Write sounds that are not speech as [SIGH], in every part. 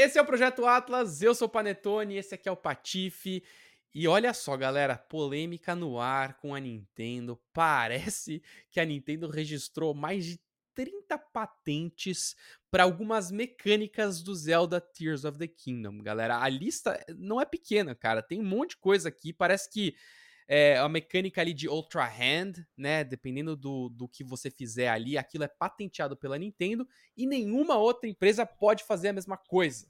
Esse é o Projeto Atlas, eu sou o Panetone, esse aqui é o Patife. E olha só, galera, polêmica no ar com a Nintendo. [LAUGHS] Parece que a Nintendo registrou mais de 30 patentes para algumas mecânicas do Zelda Tears of the Kingdom, galera. A lista não é pequena, cara. Tem um monte de coisa aqui. Parece que é, a mecânica ali de Ultra Hand, né? Dependendo do, do que você fizer ali, aquilo é patenteado pela Nintendo e nenhuma outra empresa pode fazer a mesma coisa.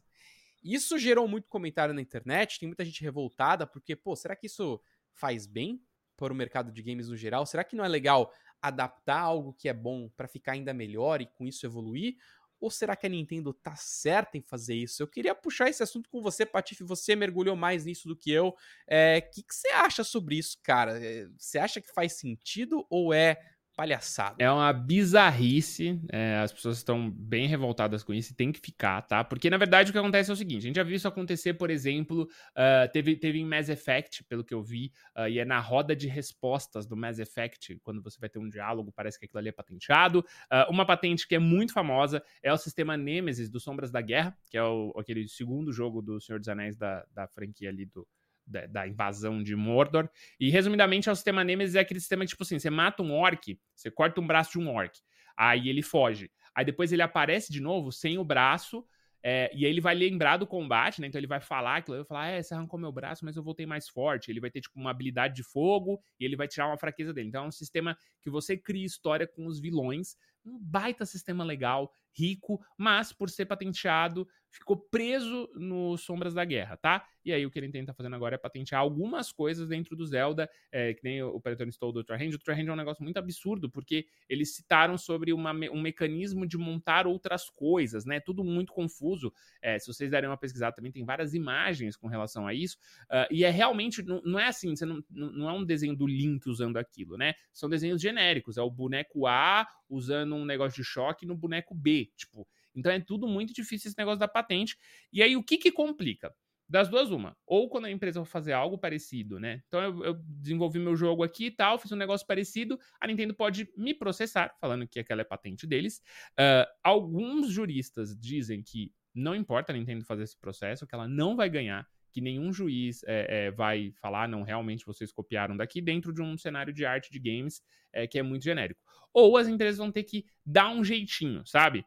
Isso gerou muito comentário na internet, tem muita gente revoltada, porque, pô, será que isso faz bem para o mercado de games no geral? Será que não é legal adaptar algo que é bom para ficar ainda melhor e com isso evoluir? Ou será que a Nintendo tá certa em fazer isso? Eu queria puxar esse assunto com você, Patife. Você mergulhou mais nisso do que eu. O é, que, que você acha sobre isso, cara? É, você acha que faz sentido ou é palhaçada. É uma bizarrice. É, as pessoas estão bem revoltadas com isso e tem que ficar, tá? Porque, na verdade, o que acontece é o seguinte: a gente já viu isso acontecer, por exemplo, uh, teve, teve em Mass Effect, pelo que eu vi, uh, e é na roda de respostas do Mass Effect, quando você vai ter um diálogo, parece que aquilo ali é patenteado. Uh, uma patente que é muito famosa é o sistema Nemesis do Sombras da Guerra, que é o, aquele segundo jogo do Senhor dos Anéis da, da franquia ali do da, da, invasão de Mordor. E, resumidamente, é o sistema Nemesis é aquele sistema que, tipo assim, você mata um orc, você corta um braço de um orc, aí ele foge. Aí depois ele aparece de novo sem o braço, é, e aí ele vai lembrar do combate, né? Então ele vai falar aquilo, ele vai falar, é, você arrancou meu braço, mas eu voltei mais forte. Ele vai ter, tipo, uma habilidade de fogo e ele vai tirar uma fraqueza dele. Então é um sistema que você cria história com os vilões. Um baita sistema legal, rico, mas por ser patenteado, ficou preso no Sombras da Guerra, tá? E aí o que ele tenta fazendo agora é patentear algumas coisas dentro do Zelda, é, que nem o Paretone Stole do Ultra Hand. O Ultra Hand é um negócio muito absurdo, porque eles citaram sobre uma, um mecanismo de montar outras coisas, né? Tudo muito confuso. É, se vocês derem uma pesquisada também, tem várias imagens com relação a isso. Uh, e é realmente, não, não é assim, você não, não é um desenho do Link usando aquilo, né? São desenhos genéricos. É o boneco A usando um negócio de choque no boneco B, tipo... Então é tudo muito difícil esse negócio da patente. E aí o que que complica? Das duas, uma. Ou quando a empresa for fazer algo parecido, né? Então eu, eu, desenvolvi meu jogo aqui e tal, fiz um negócio parecido, a Nintendo pode me processar, falando que aquela é patente deles. Uh, alguns juristas dizem que não importa a Nintendo fazer esse processo, que ela não vai ganhar, que nenhum juiz é, é, vai falar, não, realmente vocês copiaram daqui, dentro de um cenário de arte de games é, que é muito genérico. Ou as empresas vão ter que dar um jeitinho, sabe?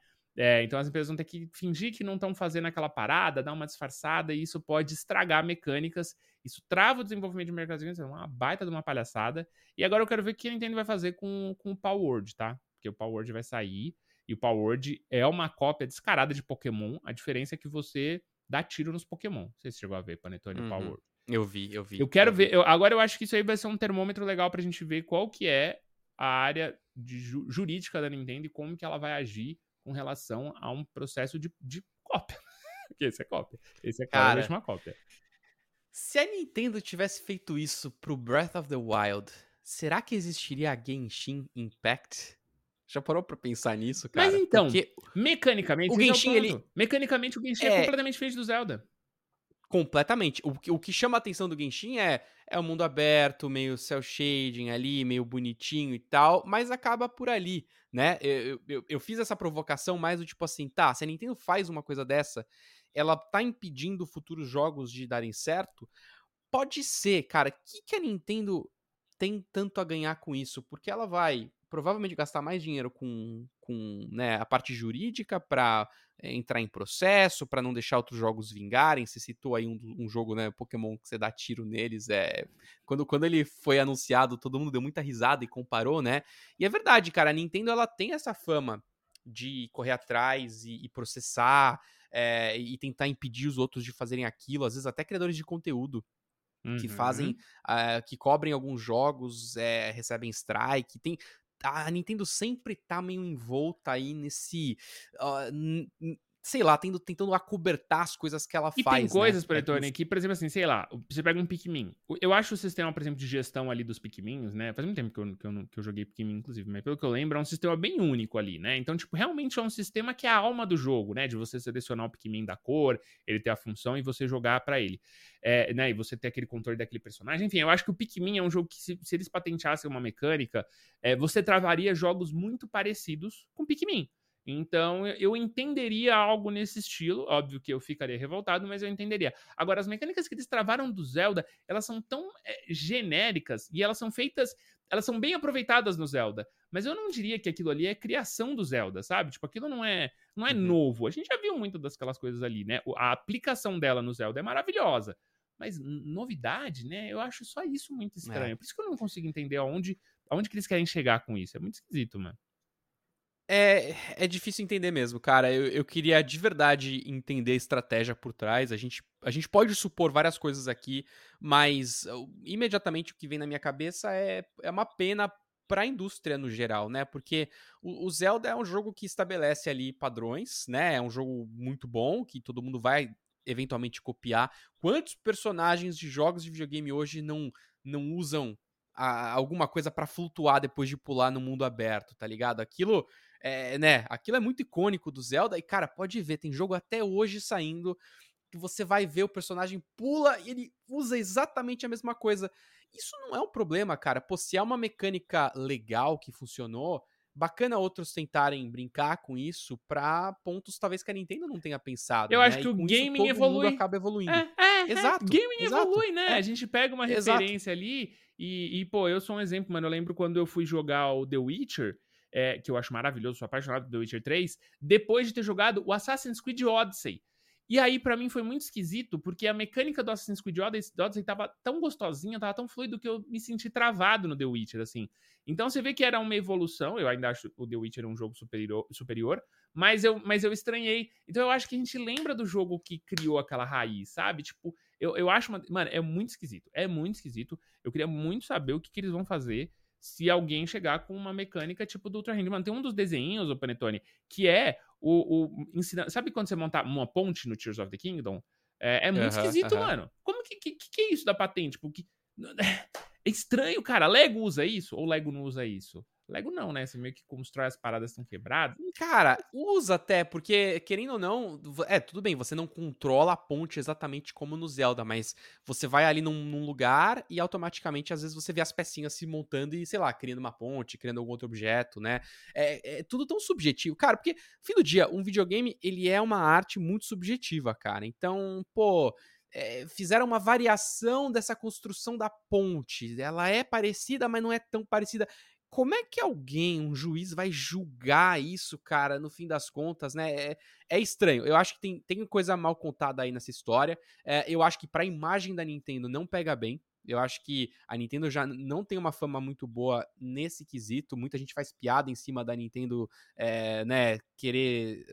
Então as empresas vão ter que fingir que não estão fazendo aquela parada, dar uma disfarçada, e isso pode estragar mecânicas. Isso trava o desenvolvimento de mercadinhos, é uma baita de uma palhaçada. E agora eu quero ver o que a Nintendo vai fazer com, com o Power Word, tá? Porque o Power Word vai sair, e o Power Word é uma cópia descarada de Pokémon. A diferença é que você dá tiro nos Pokémon. Não sei se você chegou a ver, Panetone uhum. Power. Eu vi, eu vi. Eu quero eu ver. Eu, agora eu acho que isso aí vai ser um termômetro legal pra gente ver qual que é a área de, jurídica da Nintendo e como que ela vai agir com relação a um processo de, de cópia. [LAUGHS] Porque esse é cópia. Esse é claramente uma cópia. Se a Nintendo tivesse feito isso pro Breath of the Wild, será que existiria a Genshin Impact? Já parou pra pensar nisso, cara? Mas então, Porque mecanicamente, o Genshin, é o ele... mecanicamente o Genshin é... é completamente diferente do Zelda. Completamente. O, o que chama a atenção do Genshin é, é o mundo aberto, meio cel shading ali, meio bonitinho e tal, mas acaba por ali né? Eu, eu, eu, fiz essa provocação mais do tipo assim, tá, se a Nintendo faz uma coisa dessa, ela tá impedindo futuros jogos de darem certo? Pode ser, cara. O que, que a Nintendo tem tanto a ganhar com isso? Porque ela vai provavelmente gastar mais dinheiro com, com né, a parte jurídica para é, eh, entrar em processo, para não deixar outros jogos vingarem. Você citou aí um, um, jogo, né, Pokémon, que você dá tiro neles. É... Quando, quando ele foi anunciado, todo mundo deu muita risada e comparou, né? E é verdade, cara, a Nintendo ela tem essa fama de correr atrás e, e processar é, e tentar impedir os outros de fazerem aquilo, às vezes até criadores de conteúdo que uhum. fazem, uh, que cobrem alguns jogos, é, recebem strike. Tem, a Nintendo sempre tá meio envolta aí nesse. Uh, sei lá, tendo, tentando acobertar as coisas que ela e faz. E tem coisas, né? Paretone, que, por exemplo, assim, sei lá, você pega um Pikmin. Eu acho o sistema, por exemplo, de gestão ali dos Pikmins, né? Faz muito tempo que eu, que eu, que eu joguei Pikmin, inclusive, mas pelo que eu lembro, é um sistema bem único ali, né? Então, tipo, realmente é um sistema que é a alma do jogo, né? De você selecionar o Pikmin da cor, ele ter a função e você jogar para ele. É, né? E você ter aquele controle daquele personagem. Enfim, eu acho que o Pikmin é um jogo que, se, se eles patenteassem uma mecânica, é, você travaria jogos muito parecidos com Pikmin. Então eu entenderia algo nesse estilo. Óbvio que eu ficaria revoltado, mas eu entenderia. Agora, as mecânicas que eles travaram do Zelda, elas são tão é, genéricas e elas são feitas. Elas são bem aproveitadas no Zelda. Mas eu não diria que aquilo ali é criação do Zelda, sabe? Tipo, aquilo não é, não é uhum. novo. A gente já viu muitas daquelas coisas ali, né? A aplicação dela no Zelda é maravilhosa. Mas novidade, né? Eu acho só isso muito estranho. É. Por isso que eu não consigo entender aonde, aonde que eles querem chegar com isso. É muito esquisito, mano. É, é difícil entender mesmo, cara. Eu, eu queria de verdade entender a estratégia por trás. A gente, a gente pode supor várias coisas aqui, mas imediatamente o que vem na minha cabeça é, é uma pena para a indústria no geral, né? Porque o, o, Zelda é um jogo que estabelece ali padrões, né? É um jogo muito bom que todo mundo vai eventualmente copiar. Quantos personagens de jogos de videogame hoje não não usam a, alguma coisa para flutuar depois de pular no mundo aberto, tá ligado? Aquilo é, né? Aquilo é muito icônico do Zelda. E, cara, pode ver, tem jogo até hoje saindo que você vai ver o personagem pula e ele usa exatamente a mesma coisa. Isso não é um problema, cara. Pô, se é uma mecânica legal que funcionou, bacana outros tentarem brincar com isso pra pontos talvez que a Nintendo não tenha pensado. Eu né? acho que o gaming evolui. acaba evoluindo. É, é, é. exato. É. Gaming exato. evolui, né? É. A gente pega uma referência exato. ali e, e, pô, eu sou um exemplo, mano. Eu lembro quando eu fui jogar o The Witcher é, que eu acho maravilhoso, sou apaixonado por The Witcher 3, depois de ter jogado o Assassin's Creed Odyssey. E aí, para mim, foi muito esquisito, porque a mecânica do Assassin's Creed Odyssey tava tão gostosinha, tava tão fluido que eu me senti travado no The Witcher, assim. Então você vê que era uma evolução, eu ainda acho o The Witcher um jogo superior, superior mas, eu, mas eu estranhei. Então eu acho que a gente lembra do jogo que criou aquela raiz, sabe? Tipo, eu, eu acho, uma, mano, é muito esquisito, é muito esquisito. Eu queria muito saber o que, que eles vão fazer se alguém chegar com uma mecânica tipo do Ultra Handman. Tem um dos desenhos, o Panetone, que é o, o. Sabe quando você monta uma ponte no Tears of the Kingdom? É, é muito esquisito, mano. Como que, que, que é isso da patente? Tipo, que... É estranho, cara. Lego usa isso ou Lego não usa isso? Lego não, né? Você meio que constrói as paradas estão quebradas. Cara, usa até, porque, querendo ou não, é, tudo bem, você não controla a ponte exatamente como no Zelda, mas você vai ali num, num, lugar e automaticamente, às vezes, você vê as pecinhas se montando e, sei lá, criando uma ponte, criando algum outro objeto, né? É, é tudo tão subjetivo. Cara, porque, fim do dia, um videogame, ele é uma arte muito subjetiva, cara. Então, pô. É, fizeram uma variação dessa construção da ponte. Ela é parecida, mas não é tão parecida como é que alguém, um juiz, vai julgar isso, cara, no fim das contas, né? É, é estranho. Eu acho que tem, tem coisa mal contada aí nessa história. É, eu acho que pra imagem da Nintendo não pega bem. Eu acho que a Nintendo já não tem uma fama muito boa nesse quesito. Muita gente faz piada em cima da Nintendo, é, né, querer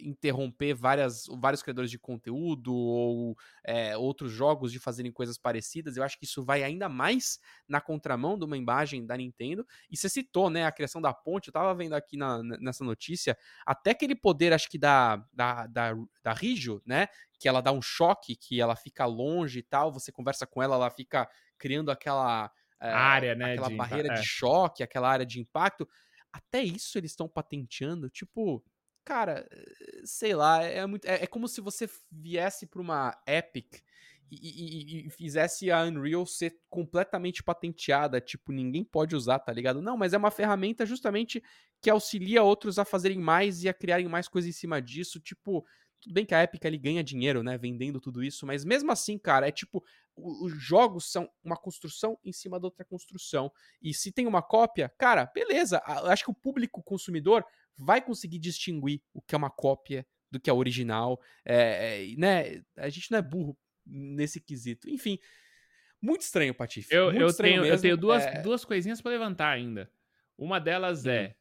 interromper várias, vários criadores de conteúdo ou é, outros jogos de fazerem coisas parecidas. Eu acho que isso vai ainda mais na contramão de uma imagem da Nintendo. E você citou, né, a criação da ponte. Eu tava vendo aqui na, nessa notícia, até aquele poder, acho que da, da, da, da Rijo, né, que ela dá um choque, que ela fica longe e tal, você conversa com ela, ela fica criando aquela... É, área, né? Aquela de barreira de é. choque, aquela área de impacto. Até isso eles estão patenteando. Tipo, cara, sei lá, é, muito, é, é como se você viesse para uma Epic e, e, e, fizesse a Unreal ser completamente patenteada, tipo, ninguém pode usar, tá ligado? Não, mas é uma ferramenta justamente que auxilia outros a fazerem mais e a criarem mais coisas em cima disso, tipo, tudo bem que a Epic ali ganha dinheiro, né, vendendo tudo isso, mas mesmo assim, cara, é tipo, os jogos são uma construção em cima da outra construção. E se tem uma cópia, cara, beleza. Acho que o público consumidor vai conseguir distinguir o que é uma cópia do que é original. É, é, né? A gente não é burro nesse quesito. Enfim, muito estranho, Patife. Eu, eu, tenho, eu tenho duas, é... duas coisinhas para levantar ainda. Uma delas uhum. é.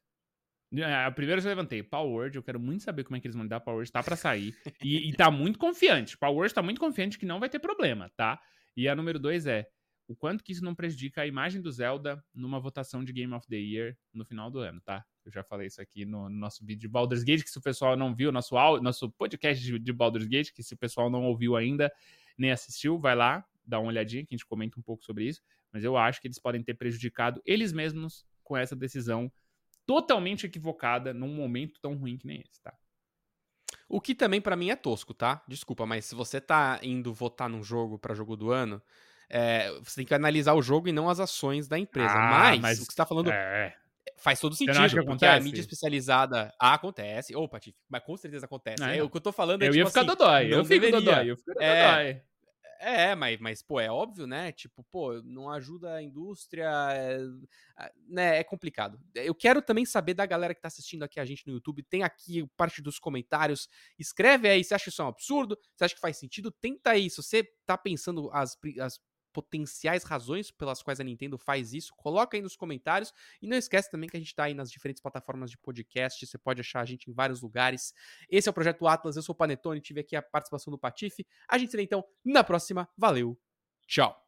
A primeira eu já levantei, Power Word, eu quero muito saber como é que eles vão lidar. Power Word tá pra sair. e, e tá muito confiante. Power Word tá muito confiante que não vai ter problema, tá? E a número dois é o quanto que isso não prejudica a imagem do Zelda numa votação de Game of the Year no final do ano, tá? Eu já falei isso aqui no, no nosso vídeo de Baldur's Gate, que se o pessoal não viu, nosso, nosso podcast de, de Baldur's Gate, que se o pessoal não ouviu ainda, nem assistiu, vai lá, dá uma olhadinha que a gente comenta um pouco sobre isso. Mas eu acho que eles podem ter prejudicado eles mesmos com essa decisão totalmente equivocada num momento tão ruim que nem esse, tá? O que também para mim é tosco, tá? Desculpa, mas se você tá indo votar num jogo para jogo do ano, é, você tem que analisar o jogo e não as ações da empresa. Ah, mas, mas, o que você tá falando. É. faz todo sentido, porque acontece? a mídia especializada ah, acontece. Opa, Patife, mas com certeza acontece. É, é, o que eu tô falando é Eu tipo, ia ficar assim, dodói, eu fico dodói, eu fico é, dodói. É, mas, mas, pô, é óbvio, né? Tipo, pô, não ajuda a indústria, é, né? É complicado. Eu quero também saber da galera que tá assistindo aqui a gente no YouTube. Tem aqui parte dos comentários. Escreve aí, você acha isso um absurdo? Você acha que faz sentido? Tenta aí. Se você tá pensando as, as potenciais razões pelas quais a Nintendo faz isso, coloca aí nos comentários. E não esquece também que a gente está aí nas diferentes plataformas de podcast, você pode achar a gente em vários lugares. Esse é o Projeto Atlas, eu sou o Panetone, tive aqui a participação do Patife. A gente se vê então na próxima. Valeu, tchau!